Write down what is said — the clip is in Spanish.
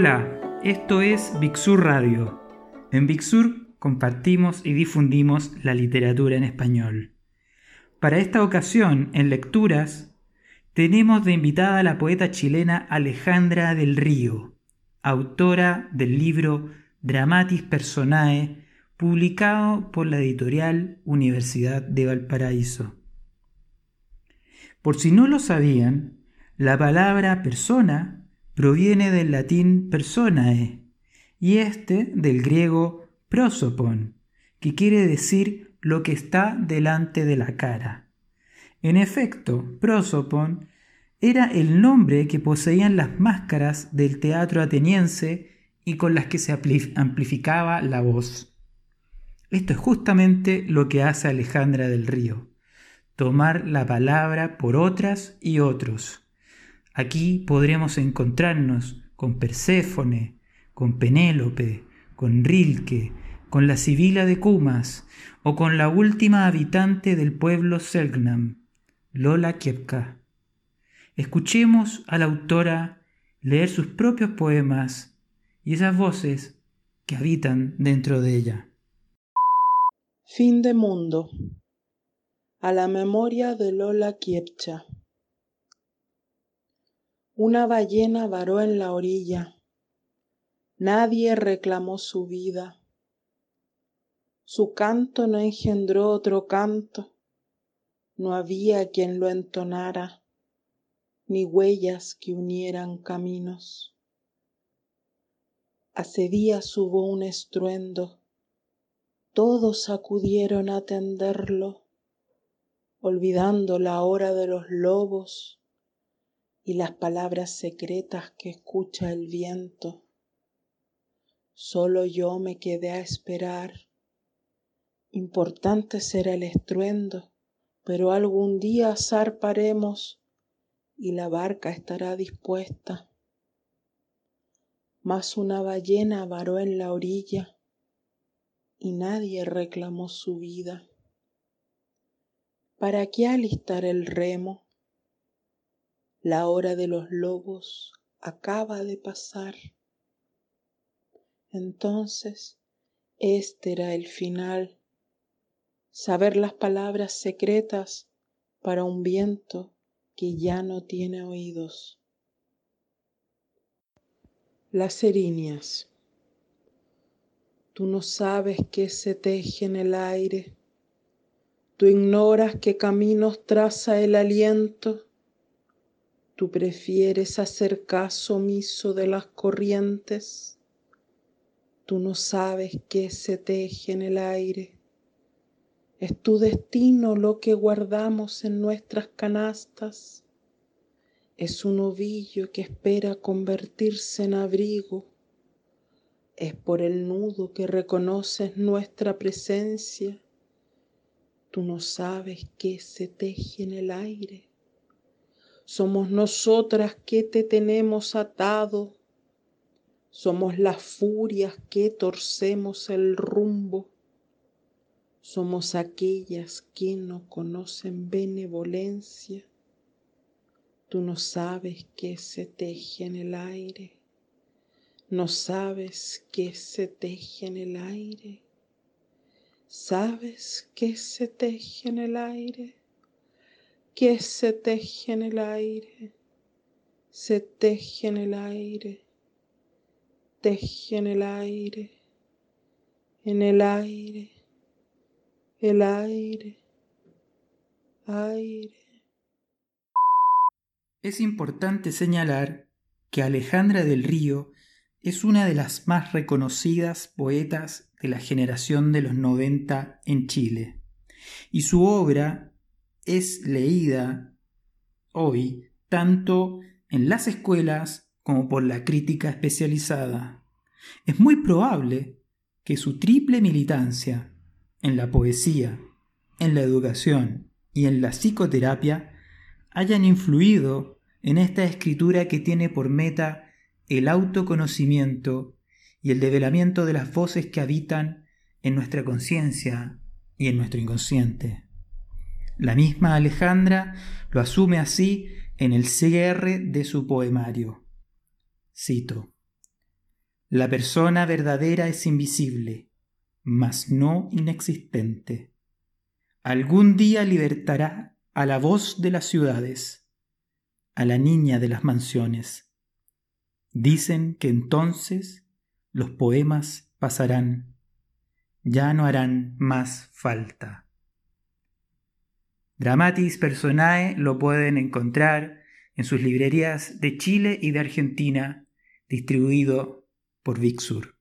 Hola, esto es Bixur Radio. En Bixur compartimos y difundimos la literatura en español. Para esta ocasión, en lecturas, tenemos de invitada a la poeta chilena Alejandra del Río, autora del libro Dramatis Personae, publicado por la editorial Universidad de Valparaíso. Por si no lo sabían, la palabra persona proviene del latín personae y este del griego prosopon, que quiere decir lo que está delante de la cara. En efecto, prosopon era el nombre que poseían las máscaras del teatro ateniense y con las que se amplificaba la voz. Esto es justamente lo que hace Alejandra del Río, tomar la palabra por otras y otros Aquí podremos encontrarnos con Perséfone, con Penélope, con Rilke, con la Sibila de Cumas o con la última habitante del pueblo Selknam, Lola Kiepka. Escuchemos a la autora leer sus propios poemas y esas voces que habitan dentro de ella. Fin de mundo. A la memoria de Lola Kiepcha. Una ballena varó en la orilla. Nadie reclamó su vida. Su canto no engendró otro canto. No había quien lo entonara, ni huellas que unieran caminos. Hace días hubo un estruendo. Todos acudieron a atenderlo, olvidando la hora de los lobos y las palabras secretas que escucha el viento. Solo yo me quedé a esperar. Importante será el estruendo, pero algún día zarparemos y la barca estará dispuesta. Mas una ballena varó en la orilla y nadie reclamó su vida. ¿Para qué alistar el remo? La hora de los lobos acaba de pasar. Entonces, este era el final, saber las palabras secretas para un viento que ya no tiene oídos. Las erinias. Tú no sabes qué se teje en el aire. Tú ignoras qué caminos traza el aliento Tú prefieres hacer caso omiso de las corrientes. Tú no sabes qué se teje en el aire. Es tu destino lo que guardamos en nuestras canastas. Es un ovillo que espera convertirse en abrigo. Es por el nudo que reconoces nuestra presencia. Tú no sabes qué se teje en el aire. Somos nosotras que te tenemos atado. Somos las furias que torcemos el rumbo. Somos aquellas que no conocen benevolencia. Tú no sabes qué se teje en el aire. No sabes qué se teje en el aire. ¿Sabes qué se teje en el aire? Que se teje en el aire, se teje en el aire, teje en el aire, en el aire, el aire, aire. Es importante señalar que Alejandra del Río es una de las más reconocidas poetas de la generación de los 90 en Chile, y su obra es leída hoy tanto en las escuelas como por la crítica especializada. Es muy probable que su triple militancia en la poesía, en la educación y en la psicoterapia hayan influido en esta escritura que tiene por meta el autoconocimiento y el develamiento de las voces que habitan en nuestra conciencia y en nuestro inconsciente. La misma Alejandra lo asume así en el cierre de su poemario. Cito. La persona verdadera es invisible, mas no inexistente. Algún día libertará a la voz de las ciudades, a la niña de las mansiones. Dicen que entonces los poemas pasarán, ya no harán más falta. Dramatis Personae lo pueden encontrar en sus librerías de Chile y de Argentina, distribuido por Vixur.